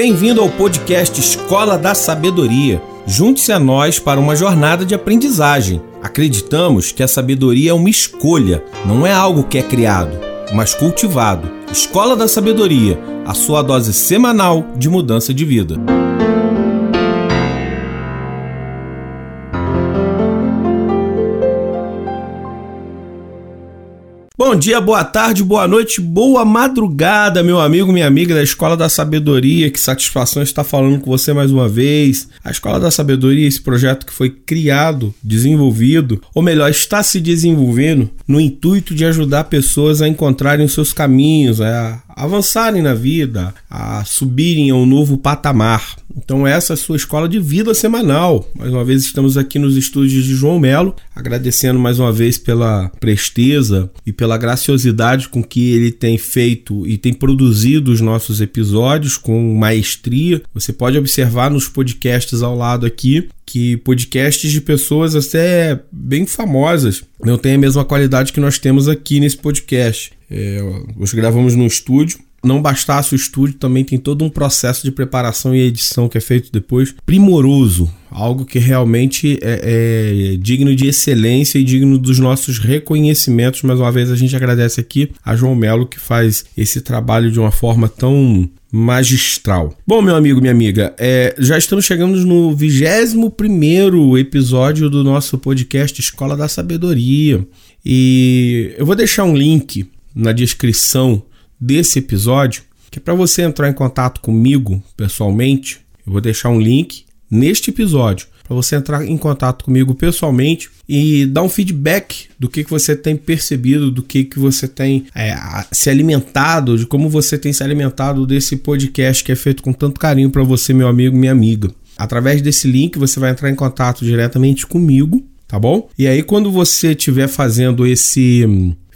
Bem-vindo ao podcast Escola da Sabedoria. Junte-se a nós para uma jornada de aprendizagem. Acreditamos que a sabedoria é uma escolha, não é algo que é criado, mas cultivado. Escola da Sabedoria, a sua dose semanal de mudança de vida. Bom dia, boa tarde, boa noite, boa madrugada, meu amigo, minha amiga da Escola da Sabedoria. Que satisfação estar falando com você mais uma vez. A Escola da Sabedoria, esse projeto que foi criado, desenvolvido, ou melhor, está se desenvolvendo no intuito de ajudar pessoas a encontrarem os seus caminhos, a avançarem na vida, a subirem a um novo patamar. Então essa é a sua escola de vida semanal. Mais uma vez estamos aqui nos estúdios de João Melo, agradecendo mais uma vez pela presteza e pela graciosidade com que ele tem feito e tem produzido os nossos episódios com maestria. Você pode observar nos podcasts ao lado aqui que podcasts de pessoas até bem famosas não têm a mesma qualidade que nós temos aqui nesse podcast. É, nós gravamos no estúdio. Não bastasse o estúdio, também tem todo um processo de preparação e edição que é feito depois primoroso, algo que realmente é, é, digno de excelência e digno dos nossos reconhecimentos. Mais uma vez, a gente agradece aqui a João Melo que faz esse trabalho de uma forma tão magistral. Bom, meu amigo, minha amiga, é, já estamos chegando no 21 episódio do nosso podcast Escola da Sabedoria. E eu vou deixar um link na descrição desse episódio, que é para você entrar em contato comigo pessoalmente. Eu vou deixar um link neste episódio para você entrar em contato comigo pessoalmente e dar um feedback do que, que você tem percebido, do que, que você tem é, se alimentado, de como você tem se alimentado desse podcast que é feito com tanto carinho para você, meu amigo, minha amiga. Através desse link você vai entrar em contato diretamente comigo, tá bom? E aí quando você estiver fazendo esse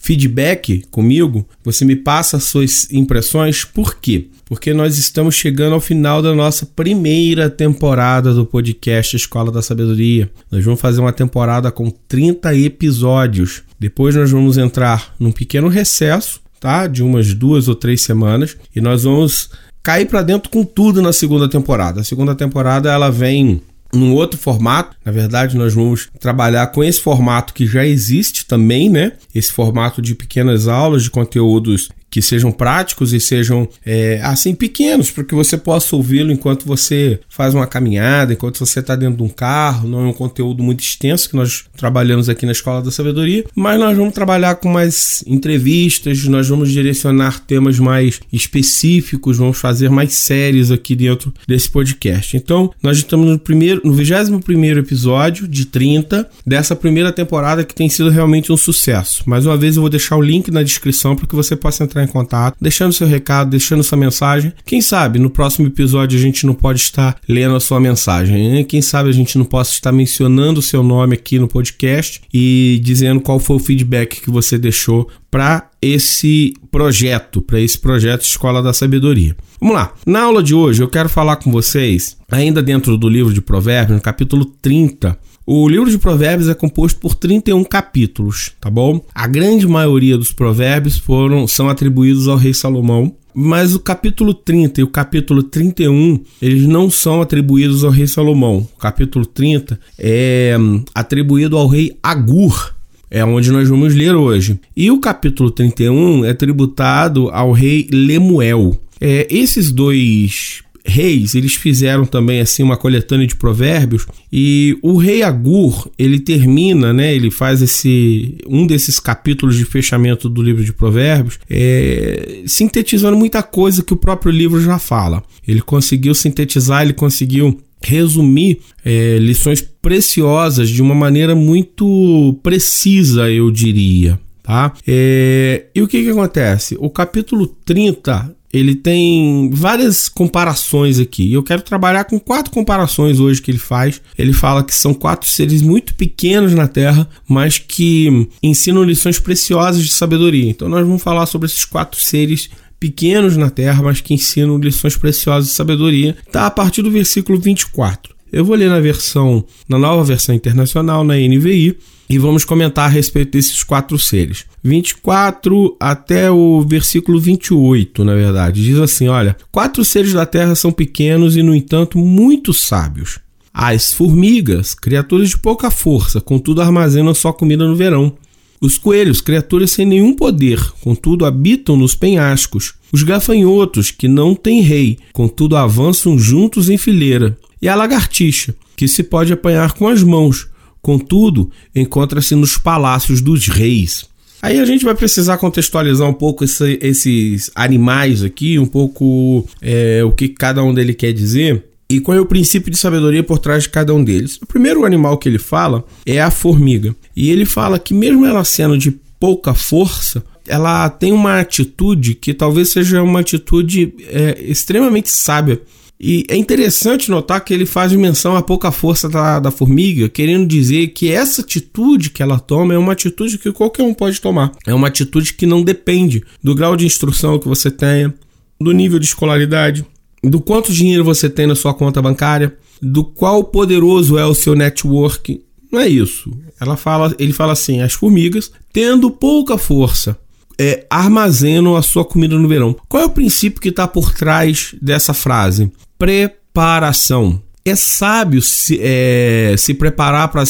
feedback comigo, você me passa as suas impressões, por quê? Porque nós estamos chegando ao final da nossa primeira temporada do podcast Escola da Sabedoria. Nós vamos fazer uma temporada com 30 episódios. Depois nós vamos entrar num pequeno recesso, tá? De umas duas ou três semanas e nós vamos cair para dentro com tudo na segunda temporada. A segunda temporada ela vem num outro formato. Na verdade, nós vamos trabalhar com esse formato que já existe também, né? Esse formato de pequenas aulas de conteúdos que sejam práticos e sejam é, assim pequenos para que você possa ouvi-lo enquanto você faz uma caminhada, enquanto você está dentro de um carro. Não é um conteúdo muito extenso que nós trabalhamos aqui na Escola da Sabedoria, mas nós vamos trabalhar com mais entrevistas, nós vamos direcionar temas mais específicos, vamos fazer mais séries aqui dentro desse podcast. Então, nós estamos no primeiro, no 21 primeiro episódio de 30 dessa primeira temporada que tem sido realmente um sucesso. Mais uma vez eu vou deixar o link na descrição para que você possa entrar entrar em contato, deixando seu recado, deixando sua mensagem. Quem sabe no próximo episódio a gente não pode estar lendo a sua mensagem. Né? Quem sabe a gente não possa estar mencionando o seu nome aqui no podcast e dizendo qual foi o feedback que você deixou para esse projeto, para esse projeto Escola da Sabedoria. Vamos lá. Na aula de hoje eu quero falar com vocês, ainda dentro do livro de Provérbios, no capítulo 30, o livro de Provérbios é composto por 31 capítulos, tá bom? A grande maioria dos provérbios foram são atribuídos ao rei Salomão, mas o capítulo 30 e o capítulo 31, eles não são atribuídos ao rei Salomão. O capítulo 30 é hum, atribuído ao rei Agur, é onde nós vamos ler hoje. E o capítulo 31 é tributado ao rei Lemuel. É, esses dois reis, eles fizeram também assim uma coletânea de provérbios e o rei Agur, ele termina, né, ele faz esse um desses capítulos de fechamento do livro de provérbios, é, sintetizando muita coisa que o próprio livro já fala. Ele conseguiu sintetizar, ele conseguiu resumir é, lições preciosas de uma maneira muito precisa, eu diria. Tá? É, e o que, que acontece? O capítulo 30 ele tem várias comparações aqui. Eu quero trabalhar com quatro comparações hoje que ele faz. Ele fala que são quatro seres muito pequenos na Terra, mas que ensinam lições preciosas de sabedoria. Então nós vamos falar sobre esses quatro seres pequenos na Terra, mas que ensinam lições preciosas de sabedoria. Tá a partir do versículo 24. Eu vou ler na versão, na nova versão internacional, na NVI, e vamos comentar a respeito desses quatro seres. 24 até o versículo 28, na verdade, diz assim: Olha, quatro seres da terra são pequenos e, no entanto, muito sábios. As formigas, criaturas de pouca força, contudo armazenam sua comida no verão. Os coelhos, criaturas sem nenhum poder, contudo habitam nos penhascos. Os gafanhotos, que não têm rei, contudo avançam juntos em fileira. E a lagartixa, que se pode apanhar com as mãos, contudo encontra-se nos palácios dos reis. Aí a gente vai precisar contextualizar um pouco esse, esses animais aqui, um pouco é, o que cada um deles quer dizer. E qual é o princípio de sabedoria por trás de cada um deles? O primeiro animal que ele fala é a formiga. E ele fala que, mesmo ela sendo de pouca força, ela tem uma atitude que talvez seja uma atitude é, extremamente sábia. E é interessante notar que ele faz menção à pouca força da, da formiga, querendo dizer que essa atitude que ela toma é uma atitude que qualquer um pode tomar. É uma atitude que não depende do grau de instrução que você tenha, do nível de escolaridade, do quanto dinheiro você tem na sua conta bancária, do qual poderoso é o seu network. Não é isso. Ela fala, ele fala assim: as formigas, tendo pouca força, é, armazenam a sua comida no verão. Qual é o princípio que está por trás dessa frase? Preparação. É sábio se, é, se preparar para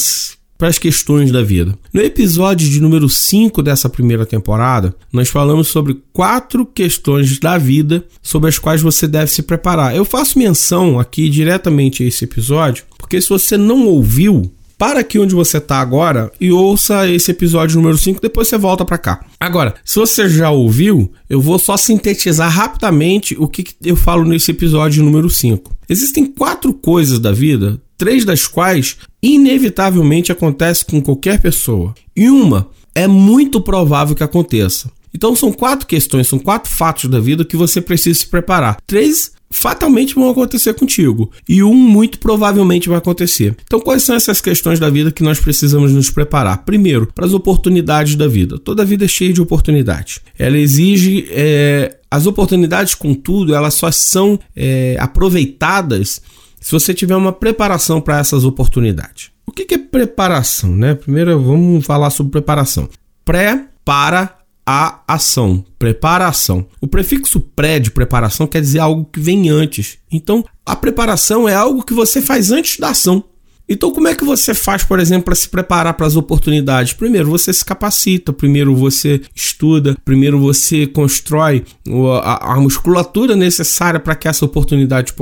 para as questões da vida. No episódio de número 5 dessa primeira temporada, nós falamos sobre quatro questões da vida sobre as quais você deve se preparar. Eu faço menção aqui diretamente a esse episódio, porque se você não ouviu, para aqui onde você está agora e ouça esse episódio número 5, depois você volta para cá. Agora, se você já ouviu, eu vou só sintetizar rapidamente o que eu falo nesse episódio número 5. Existem quatro coisas da vida três das quais inevitavelmente acontece com qualquer pessoa, e uma é muito provável que aconteça. Então são quatro questões, são quatro fatos da vida que você precisa se preparar. Três fatalmente vão acontecer contigo e um muito provavelmente vai acontecer. Então, quais são essas questões da vida que nós precisamos nos preparar? Primeiro, para as oportunidades da vida. Toda vida é cheia de oportunidades. Ela exige é, as oportunidades, contudo, elas só são é, aproveitadas se você tiver uma preparação para essas oportunidades. O que é preparação? Né? Primeiro vamos falar sobre preparação. Pré para a ação, preparação. O prefixo pré de preparação quer dizer algo que vem antes. Então, a preparação é algo que você faz antes da ação. Então, como é que você faz, por exemplo, para se preparar para as oportunidades? Primeiro, você se capacita, primeiro você estuda, primeiro você constrói a, a musculatura necessária para que essa oportunidade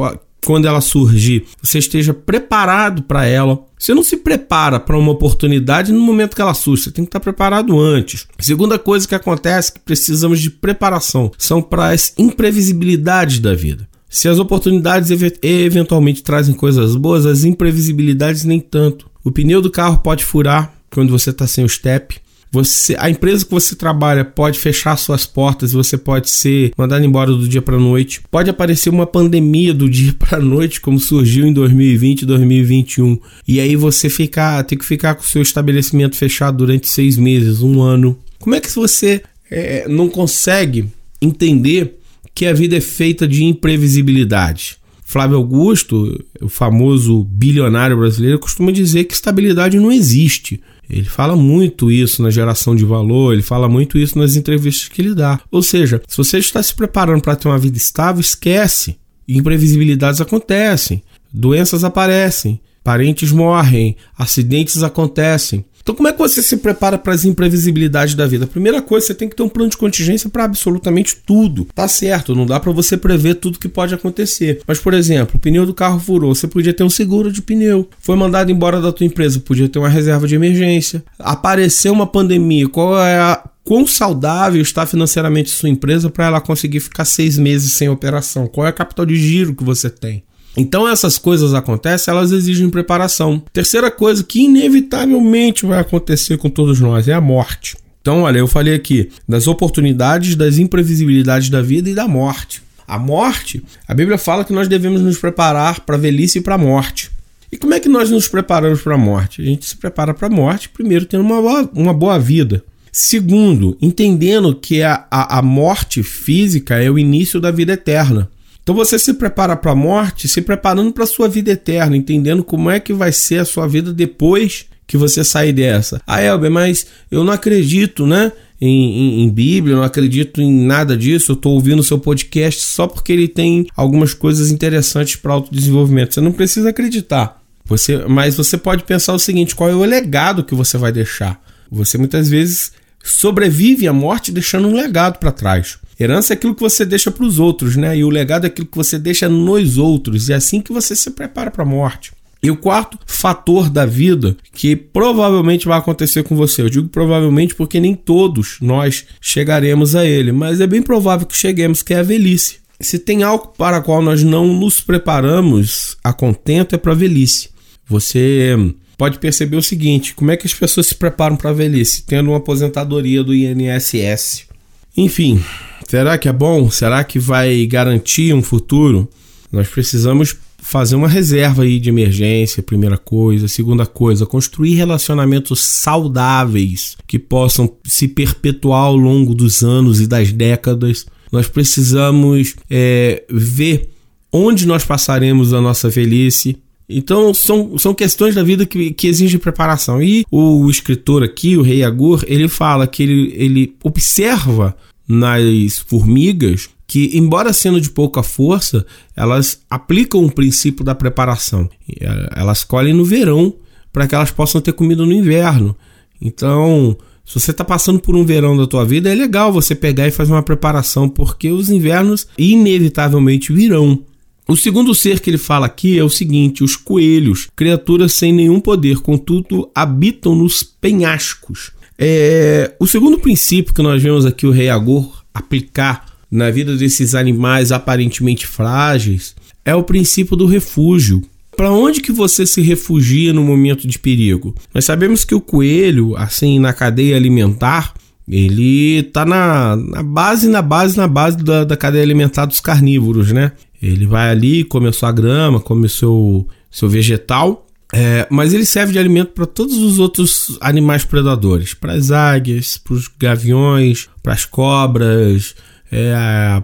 quando ela surgir, você esteja preparado para ela. Você não se prepara para uma oportunidade no momento que ela surge, você tem que estar preparado antes. segunda coisa que acontece é que precisamos de preparação, são para as imprevisibilidades da vida. Se as oportunidades eventualmente trazem coisas boas, as imprevisibilidades nem tanto. O pneu do carro pode furar quando você está sem o step. Você, a empresa que você trabalha pode fechar suas portas, você pode ser mandado embora do dia para noite. Pode aparecer uma pandemia do dia para noite, como surgiu em 2020 e 2021. E aí você ficar, tem que ficar com o seu estabelecimento fechado durante seis meses, um ano. Como é que você é, não consegue entender que a vida é feita de imprevisibilidade? Flávio Augusto, o famoso bilionário brasileiro, costuma dizer que estabilidade não existe. Ele fala muito isso na geração de valor, ele fala muito isso nas entrevistas que ele dá. Ou seja, se você está se preparando para ter uma vida estável, esquece. Imprevisibilidades acontecem, doenças aparecem, parentes morrem, acidentes acontecem. Então, como é que você se prepara para as imprevisibilidades da vida? Primeira coisa, você tem que ter um plano de contingência para absolutamente tudo. Tá certo, não dá para você prever tudo que pode acontecer. Mas, por exemplo, o pneu do carro furou, você podia ter um seguro de pneu. Foi mandado embora da tua empresa, podia ter uma reserva de emergência. Apareceu uma pandemia, qual é a quão saudável está financeiramente sua empresa para ela conseguir ficar seis meses sem operação? Qual é a capital de giro que você tem? Então essas coisas acontecem, elas exigem preparação. Terceira coisa que inevitavelmente vai acontecer com todos nós é a morte. Então, olha, eu falei aqui das oportunidades, das imprevisibilidades da vida e da morte. A morte, a Bíblia fala que nós devemos nos preparar para a velhice e para a morte. E como é que nós nos preparamos para a morte? A gente se prepara para a morte, primeiro, tendo uma boa, uma boa vida. Segundo, entendendo que a, a, a morte física é o início da vida eterna. Então você se prepara para a morte, se preparando para a sua vida eterna, entendendo como é que vai ser a sua vida depois que você sair dessa. Ah, Elber, mas eu não acredito, né? Em, em, em, Bíblia, eu não acredito em nada disso. Eu estou ouvindo seu podcast só porque ele tem algumas coisas interessantes para autodesenvolvimento. Você não precisa acreditar. Você, mas você pode pensar o seguinte: qual é o legado que você vai deixar? Você muitas vezes sobrevive à morte deixando um legado para trás. Herança é aquilo que você deixa para os outros, né? E o legado é aquilo que você deixa nos outros. É assim que você se prepara para a morte. E o quarto fator da vida que provavelmente vai acontecer com você, eu digo provavelmente porque nem todos nós chegaremos a ele, mas é bem provável que cheguemos, que é a velhice. Se tem algo para o qual nós não nos preparamos a contento é para a velhice. Você pode perceber o seguinte: como é que as pessoas se preparam para a velhice? Tendo uma aposentadoria do INSS. Enfim, será que é bom? Será que vai garantir um futuro? Nós precisamos fazer uma reserva aí de emergência, primeira coisa. Segunda coisa, construir relacionamentos saudáveis que possam se perpetuar ao longo dos anos e das décadas. Nós precisamos é, ver onde nós passaremos a nossa velhice. Então, são, são questões da vida que, que exigem preparação. E o escritor aqui, o rei Agur, ele fala que ele, ele observa nas formigas que, embora sendo de pouca força, elas aplicam o princípio da preparação. É, elas colhem no verão para que elas possam ter comida no inverno. Então, se você está passando por um verão da tua vida, é legal você pegar e fazer uma preparação, porque os invernos inevitavelmente virão. O segundo ser que ele fala aqui é o seguinte: os coelhos, criaturas sem nenhum poder, contudo habitam nos penhascos. É, o segundo princípio que nós vemos aqui o rei Agor aplicar na vida desses animais aparentemente frágeis é o princípio do refúgio. Para onde que você se refugia no momento de perigo? Nós sabemos que o coelho, assim, na cadeia alimentar, ele está na, na, base, na base, na base da, da, cadeia alimentar dos carnívoros, né? Ele vai ali, come a sua grama, come o seu, seu vegetal, é, mas ele serve de alimento para todos os outros animais predadores, para as águias, para os gaviões, para as cobras, é,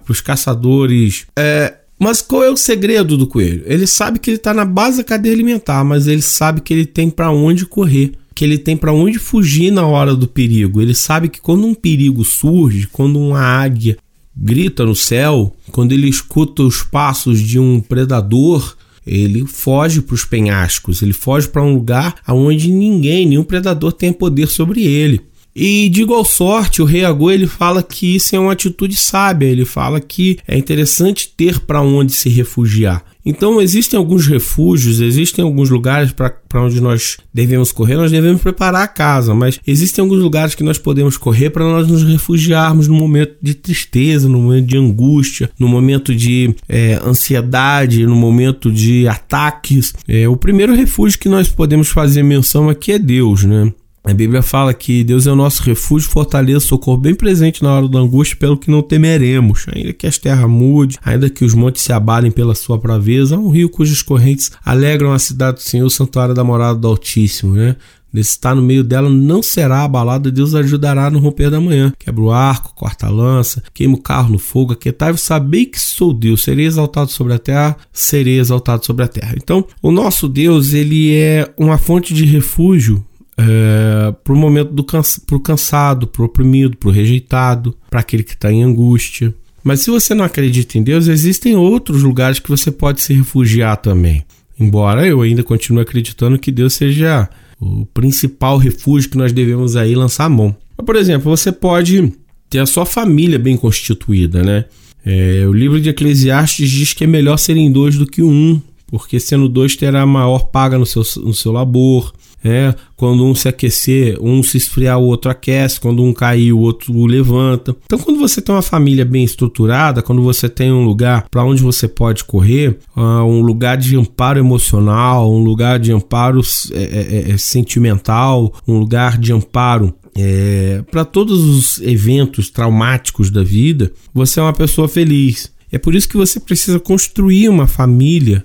para os caçadores. É, mas qual é o segredo do coelho? Ele sabe que ele está na base da cadeia alimentar, mas ele sabe que ele tem para onde correr, que ele tem para onde fugir na hora do perigo. Ele sabe que quando um perigo surge, quando uma águia grita no céu, quando ele escuta os passos de um predador, ele foge para os penhascos, ele foge para um lugar onde ninguém, nenhum predador tem poder sobre ele. E de igual sorte, o rei Agô ele fala que isso é uma atitude sábia, ele fala que é interessante ter para onde se refugiar. Então existem alguns refúgios, existem alguns lugares para onde nós devemos correr, nós devemos preparar a casa, mas existem alguns lugares que nós podemos correr para nós nos refugiarmos no momento de tristeza, no momento de angústia, no momento de é, ansiedade, no momento de ataques. É, o primeiro refúgio que nós podemos fazer menção aqui é Deus, né? A Bíblia fala que Deus é o nosso refúgio, fortaleza, socorro bem presente na hora da angústia, pelo que não temeremos. Ainda que as terras mude, ainda que os montes se abalem pela sua braveza, um rio cujas correntes alegram a cidade do Senhor, o santuário da morada do Altíssimo, né? Está no meio dela, não será abalado, Deus ajudará no romper da manhã. Quebra o arco, corta a lança, queima o carro no fogo, aquietai sabei que sou Deus, serei exaltado sobre a terra, serei exaltado sobre a terra. Então, o nosso Deus, ele é uma fonte de refúgio é, para o momento do cansa, pro cansado, para o oprimido, para o rejeitado, para aquele que está em angústia. Mas se você não acredita em Deus, existem outros lugares que você pode se refugiar também. Embora eu ainda continue acreditando que Deus seja o principal refúgio que nós devemos aí lançar a mão. Mas, por exemplo, você pode ter a sua família bem constituída, né? É, o livro de Eclesiastes diz que é melhor serem dois do que um, porque sendo dois terá maior paga no seu, no seu labor. É, quando um se aquecer, um se esfriar, o outro aquece, quando um cair, o outro o levanta. Então, quando você tem uma família bem estruturada, quando você tem um lugar para onde você pode correr, uh, um lugar de amparo emocional, um lugar de amparo é, é, sentimental, um lugar de amparo é, para todos os eventos traumáticos da vida, você é uma pessoa feliz. É por isso que você precisa construir uma família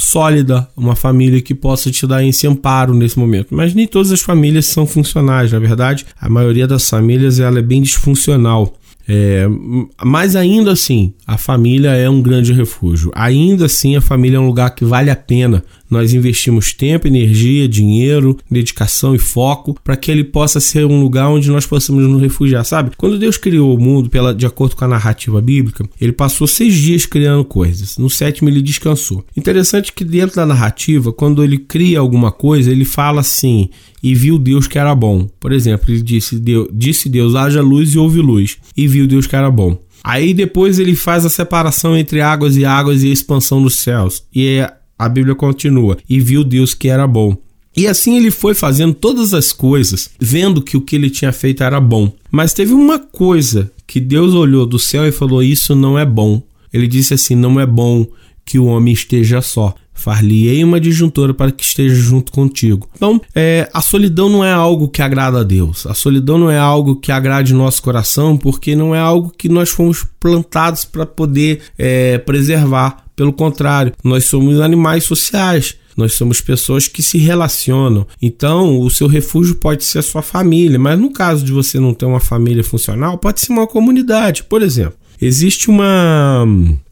sólida, uma família que possa te dar esse amparo nesse momento. Mas nem todas as famílias são funcionais, na verdade, a maioria das famílias ela é bem disfuncional. É, mas ainda assim, a família é um grande refúgio. Ainda assim, a família é um lugar que vale a pena nós investimos tempo, energia, dinheiro, dedicação e foco para que ele possa ser um lugar onde nós possamos nos refugiar, sabe? Quando Deus criou o mundo, pela, de acordo com a narrativa bíblica, ele passou seis dias criando coisas. No sétimo ele descansou. Interessante que dentro da narrativa, quando ele cria alguma coisa, ele fala assim: e viu Deus que era bom. Por exemplo, ele disse Deus, disse Deus haja luz e houve luz, e viu Deus que era bom. Aí depois ele faz a separação entre águas e águas e a expansão dos céus. E é a Bíblia continua: e viu Deus que era bom. E assim ele foi fazendo todas as coisas, vendo que o que ele tinha feito era bom. Mas teve uma coisa que Deus olhou do céu e falou: Isso não é bom. Ele disse assim: Não é bom que o homem esteja só. Far-lhe-ei uma disjuntora para que esteja junto contigo. Então, é, a solidão não é algo que agrada a Deus. A solidão não é algo que agrade nosso coração, porque não é algo que nós fomos plantados para poder é, preservar. Pelo contrário, nós somos animais sociais. Nós somos pessoas que se relacionam. Então, o seu refúgio pode ser a sua família, mas no caso de você não ter uma família funcional, pode ser uma comunidade. Por exemplo, existe uma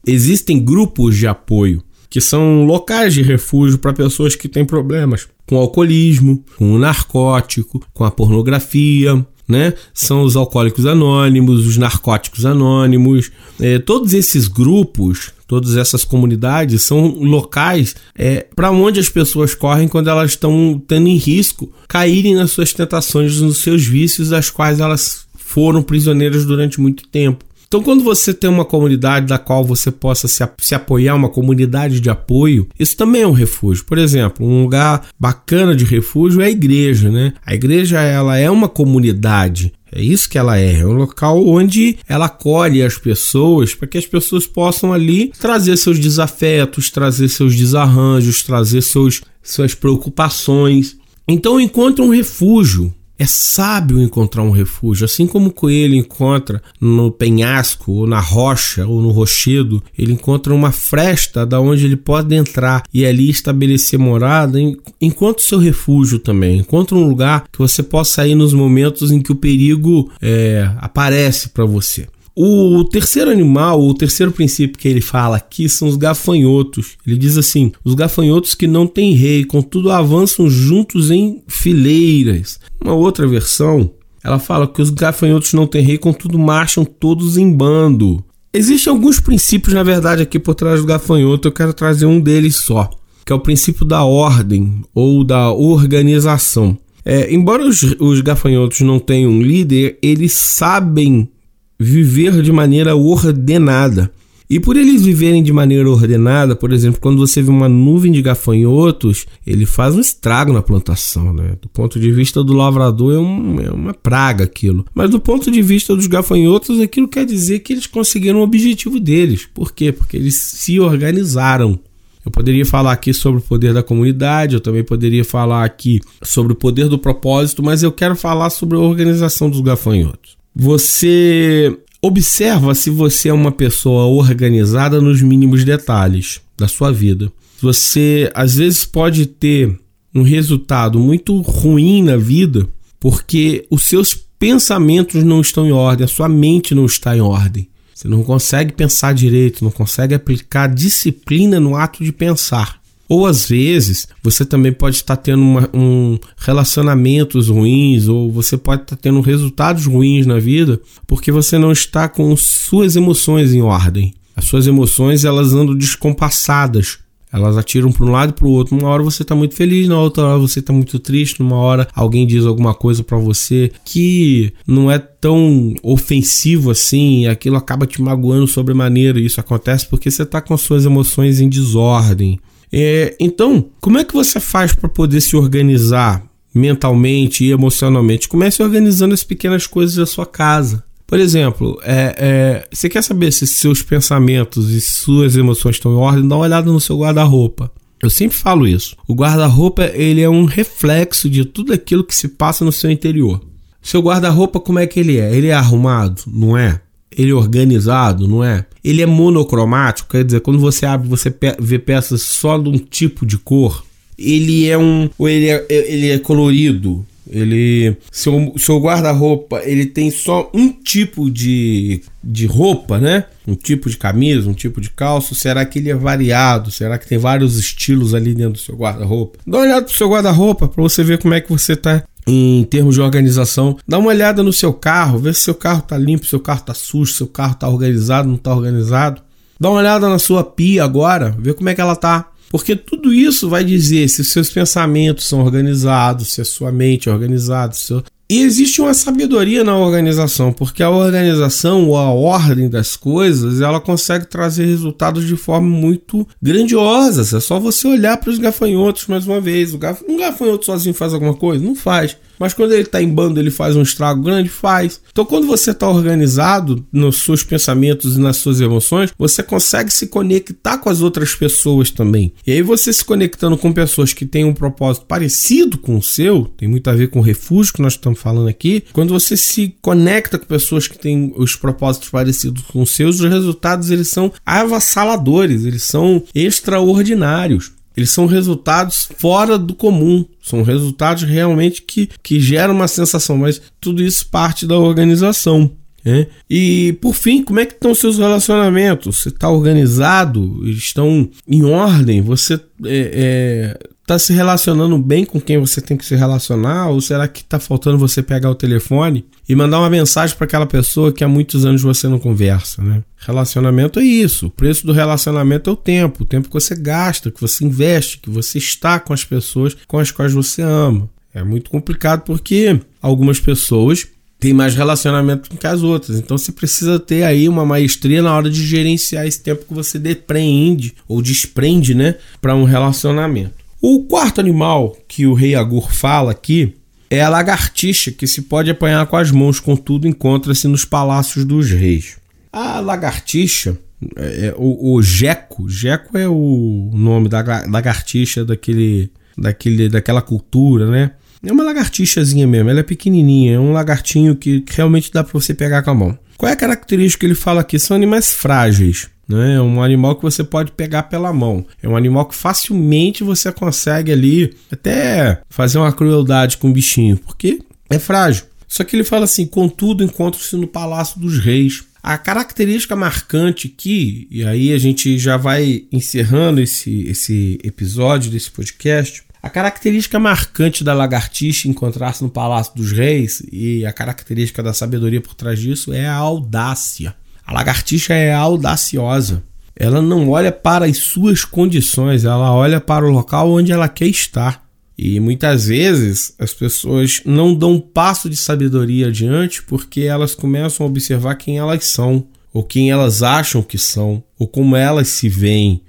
existem grupos de apoio que são locais de refúgio para pessoas que têm problemas com alcoolismo, com o narcótico, com a pornografia, né? São os alcoólicos anônimos, os narcóticos anônimos, é, todos esses grupos, todas essas comunidades são locais é, para onde as pessoas correm quando elas estão tendo em risco caírem nas suas tentações, nos seus vícios, das quais elas foram prisioneiras durante muito tempo. Então, quando você tem uma comunidade da qual você possa se, se apoiar, uma comunidade de apoio, isso também é um refúgio. Por exemplo, um lugar bacana de refúgio é a igreja, né? A igreja ela é uma comunidade. É isso que ela é, é um local onde ela acolhe as pessoas para que as pessoas possam ali trazer seus desafetos, trazer seus desarranjos, trazer seus, suas preocupações. Então encontra um refúgio é sábio encontrar um refúgio, assim como o coelho encontra no penhasco, ou na rocha, ou no rochedo, ele encontra uma fresta da onde ele pode entrar e ali estabelecer morada, encontre seu refúgio também, encontre um lugar que você possa ir nos momentos em que o perigo é, aparece para você. O terceiro animal, o terceiro princípio que ele fala aqui são os gafanhotos. Ele diz assim: os gafanhotos que não têm rei, contudo avançam juntos em fileiras. Uma outra versão, ela fala que os gafanhotos não têm rei, contudo marcham todos em bando. Existem alguns princípios, na verdade, aqui por trás do gafanhoto. Eu quero trazer um deles só, que é o princípio da ordem ou da organização. É, embora os, os gafanhotos não tenham um líder, eles sabem viver de maneira ordenada. E por eles viverem de maneira ordenada, por exemplo, quando você vê uma nuvem de gafanhotos, ele faz um estrago na plantação, né? Do ponto de vista do lavrador é, um, é uma praga aquilo. Mas do ponto de vista dos gafanhotos, aquilo quer dizer que eles conseguiram o objetivo deles. Por quê? Porque eles se organizaram. Eu poderia falar aqui sobre o poder da comunidade, eu também poderia falar aqui sobre o poder do propósito, mas eu quero falar sobre a organização dos gafanhotos. Você observa se você é uma pessoa organizada nos mínimos detalhes da sua vida. Você às vezes pode ter um resultado muito ruim na vida porque os seus pensamentos não estão em ordem, a sua mente não está em ordem. Você não consegue pensar direito, não consegue aplicar disciplina no ato de pensar. Ou às vezes você também pode estar tendo uma, um relacionamentos ruins, ou você pode estar tendo resultados ruins na vida porque você não está com suas emoções em ordem. As suas emoções elas andam descompassadas. Elas atiram para um lado e para o outro. Uma hora você está muito feliz, na outra hora você está muito triste, numa hora alguém diz alguma coisa para você que não é tão ofensivo assim, e aquilo acaba te magoando sobremaneira. Isso acontece porque você está com suas emoções em desordem. É, então, como é que você faz para poder se organizar mentalmente e emocionalmente? Comece organizando as pequenas coisas da sua casa. Por exemplo, é, é, você quer saber se seus pensamentos e suas emoções estão em ordem? Dá uma olhada no seu guarda-roupa. Eu sempre falo isso. O guarda-roupa ele é um reflexo de tudo aquilo que se passa no seu interior. Seu guarda-roupa como é que ele é? Ele é arrumado, não é? Ele é organizado, não é? Ele é monocromático, quer dizer, quando você abre, você vê peças só de um tipo de cor. Ele é um, ou ele é, ele é colorido. Ele, seu, seu guarda-roupa, ele tem só um tipo de, de roupa, né? Um tipo de camisa, um tipo de calço. Será que ele é variado? Será que tem vários estilos ali dentro do seu guarda-roupa? Dá uma olhada pro seu guarda-roupa para você ver como é que você tá em termos de organização. Dá uma olhada no seu carro, vê se seu carro tá limpo, seu carro tá sujo, seu carro tá organizado, não tá organizado. Dá uma olhada na sua pia agora, vê como é que ela tá. Porque tudo isso vai dizer se os seus pensamentos são organizados, se a sua mente é organizada, se e existe uma sabedoria na organização, porque a organização ou a ordem das coisas, ela consegue trazer resultados de forma muito grandiosa. É só você olhar para os gafanhotos mais uma vez. Um gafanhoto sozinho faz alguma coisa? Não faz. Mas quando ele está em bando, ele faz um estrago grande? Faz. Então, quando você está organizado nos seus pensamentos e nas suas emoções, você consegue se conectar com as outras pessoas também. E aí, você se conectando com pessoas que têm um propósito parecido com o seu, tem muito a ver com o refúgio que nós estamos falando aqui. Quando você se conecta com pessoas que têm os propósitos parecidos com os seus, os resultados eles são avassaladores, eles são extraordinários. Eles são resultados fora do comum, são resultados realmente que, que geram uma sensação, mas tudo isso parte da organização. Né? E por fim, como é que estão seus relacionamentos? Você está organizado? Estão em ordem? Você é, é, está se relacionando bem com quem você tem que se relacionar? Ou será que está faltando você pegar o telefone e mandar uma mensagem para aquela pessoa que há muitos anos você não conversa? Né? Relacionamento é isso. O preço do relacionamento é o tempo. O tempo que você gasta, que você investe, que você está com as pessoas com as quais você ama. É muito complicado porque algumas pessoas têm mais relacionamento que as outras. Então você precisa ter aí uma maestria na hora de gerenciar esse tempo que você depreende ou desprende, né, para um relacionamento. O quarto animal que o rei Agur fala aqui é a lagartixa, que se pode apanhar com as mãos, contudo encontra-se nos palácios dos reis. A lagartixa, é, é o, o geco, geco é o nome da lagartixa daquele, daquele, daquela cultura, né? É uma lagartixazinha mesmo, ela é pequenininha, é um lagartinho que realmente dá para você pegar com a mão. Qual é a característica que ele fala aqui? São animais frágeis. Né? É um animal que você pode pegar pela mão. É um animal que facilmente você consegue ali até fazer uma crueldade com o bichinho, porque é frágil. Só que ele fala assim: contudo, encontro-se no palácio dos reis. A característica marcante aqui, e aí a gente já vai encerrando esse, esse episódio desse podcast. A característica marcante da lagartixa encontrar-se no Palácio dos Reis e a característica da sabedoria por trás disso é a audácia. A lagartixa é audaciosa. Ela não olha para as suas condições, ela olha para o local onde ela quer estar. E muitas vezes as pessoas não dão um passo de sabedoria adiante porque elas começam a observar quem elas são, ou quem elas acham que são, ou como elas se veem.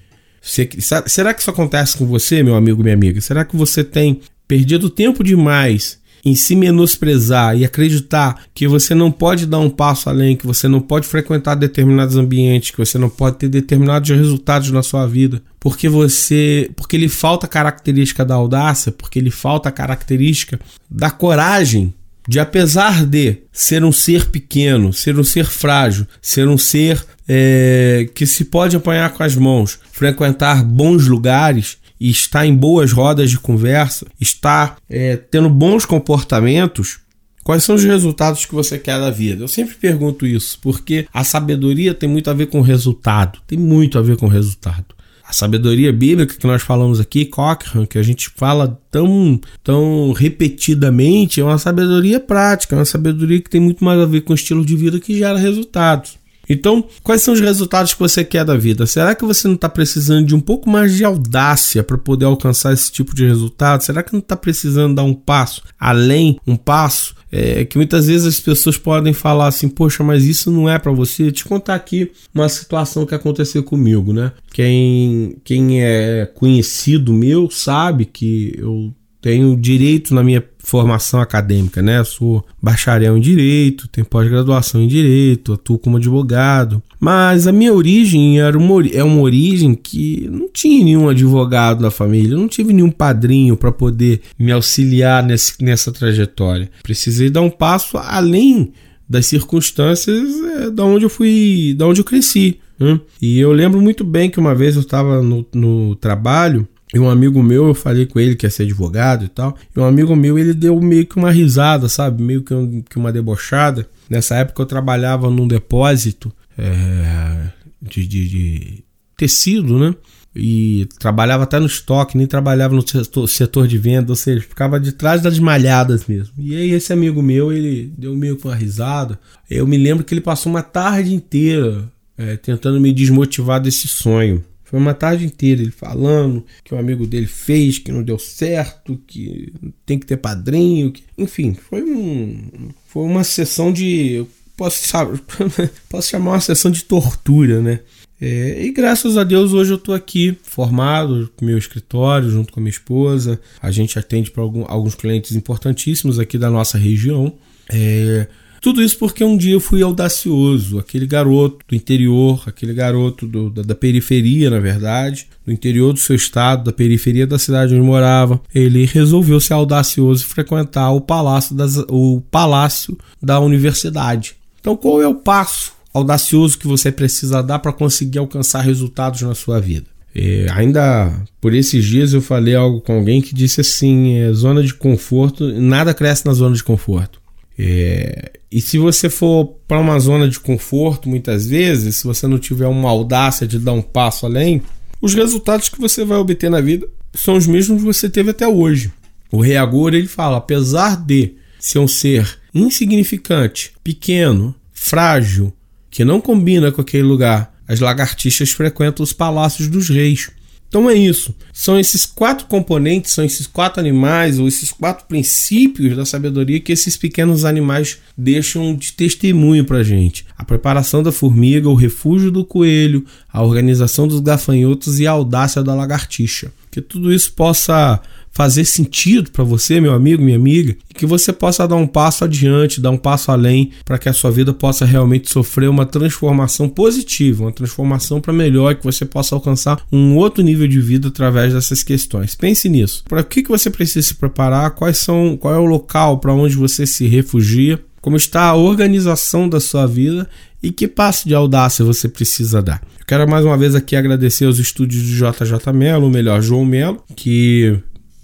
Será que isso acontece com você, meu amigo, minha amiga? Será que você tem perdido tempo demais em se menosprezar e acreditar que você não pode dar um passo além, que você não pode frequentar determinados ambientes, que você não pode ter determinados resultados na sua vida, porque você, porque lhe falta a característica da audácia, porque lhe falta a característica da coragem de apesar de ser um ser pequeno, ser um ser frágil, ser um ser é, que se pode apanhar com as mãos, frequentar bons lugares, e está em boas rodas de conversa, está é, tendo bons comportamentos, quais são os resultados que você quer da vida? Eu sempre pergunto isso, porque a sabedoria tem muito a ver com resultado, tem muito a ver com resultado. A sabedoria bíblica que nós falamos aqui, Cochrane, que a gente fala tão, tão repetidamente, é uma sabedoria prática, é uma sabedoria que tem muito mais a ver com o estilo de vida que gera resultados. Então, quais são os resultados que você quer da vida? Será que você não está precisando de um pouco mais de audácia para poder alcançar esse tipo de resultado? Será que não está precisando dar um passo além, um passo é, que muitas vezes as pessoas podem falar assim, poxa, mas isso não é para você. Vou te contar aqui uma situação que aconteceu comigo, né? Quem, quem é conhecido meu sabe que eu tenho direito na minha formação acadêmica, né? Sou bacharel em direito, tenho pós-graduação em direito, atuo como advogado. Mas a minha origem era uma, é uma origem que não tinha nenhum advogado na família, não tive nenhum padrinho para poder me auxiliar nesse, nessa trajetória. Precisei dar um passo além das circunstâncias é, da onde eu fui, da onde eu cresci. Né? E eu lembro muito bem que uma vez eu estava no, no trabalho E um amigo meu, eu falei com ele que ia ser advogado e tal. E um amigo meu, ele deu meio que uma risada, sabe? Meio que, um, que uma debochada. Nessa época eu trabalhava num depósito é, de, de, de tecido, né? e trabalhava até no estoque, nem trabalhava no setor, setor, de venda, ou seja, ficava de trás das malhadas mesmo. E aí esse amigo meu, ele deu meio com uma risada. Eu me lembro que ele passou uma tarde inteira é, tentando me desmotivar desse sonho. Foi uma tarde inteira ele falando que um amigo dele fez, que não deu certo, que tem que ter padrinho, que... enfim, foi um foi uma sessão de posso, posso chamar uma sessão de tortura, né? É, e graças a Deus hoje eu estou aqui formado, meu escritório, junto com a minha esposa. A gente atende para alguns clientes importantíssimos aqui da nossa região. É, tudo isso porque um dia eu fui audacioso, aquele garoto do interior, aquele garoto do, da, da, periferia, na verdade, do interior do seu estado, da periferia da cidade onde morava. Ele resolveu ser audacioso e frequentar o palácio, das, o palácio da universidade. Então, qual é o passo audacioso que você precisa dar para conseguir alcançar resultados na sua vida. É, ainda por esses dias eu falei algo com alguém que disse assim: é, zona de conforto, nada cresce na zona de conforto. É, e se você for para uma zona de conforto, muitas vezes, se você não tiver uma audácia de dar um passo além, os resultados que você vai obter na vida são os mesmos que você teve até hoje. O Rei Agora ele fala: apesar de ser um ser insignificante, pequeno, frágil, que não combina com aquele lugar. As lagartixas frequentam os palácios dos reis. Então é isso. São esses quatro componentes, são esses quatro animais, ou esses quatro princípios da sabedoria que esses pequenos animais deixam de testemunho para gente: a preparação da formiga, o refúgio do coelho, a organização dos gafanhotos e a audácia da lagartixa. Que tudo isso possa fazer sentido para você, meu amigo, minha amiga, e que você possa dar um passo adiante, dar um passo além, para que a sua vida possa realmente sofrer uma transformação positiva, uma transformação para melhor, que você possa alcançar um outro nível de vida através dessas questões. Pense nisso. Para que, que você precisa se preparar? Quais são, qual é o local para onde você se refugia? Como está a organização da sua vida e que passo de audácia você precisa dar. Eu quero mais uma vez aqui agradecer aos estúdios de JJ Melo, ou melhor, João Melo, que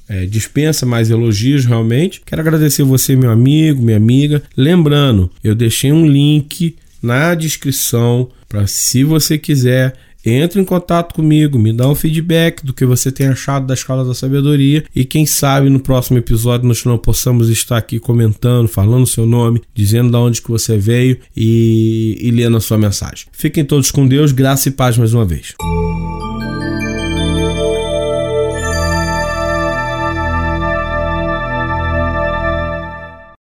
é, dispensa mais elogios realmente. Quero agradecer você, meu amigo, minha amiga. Lembrando, eu deixei um link na descrição para se você quiser entre em contato comigo, me dá um feedback do que você tem achado da Escola da Sabedoria e quem sabe no próximo episódio nós não possamos estar aqui comentando, falando seu nome, dizendo de onde que você veio e, e lendo a sua mensagem. Fiquem todos com Deus, graça e paz mais uma vez.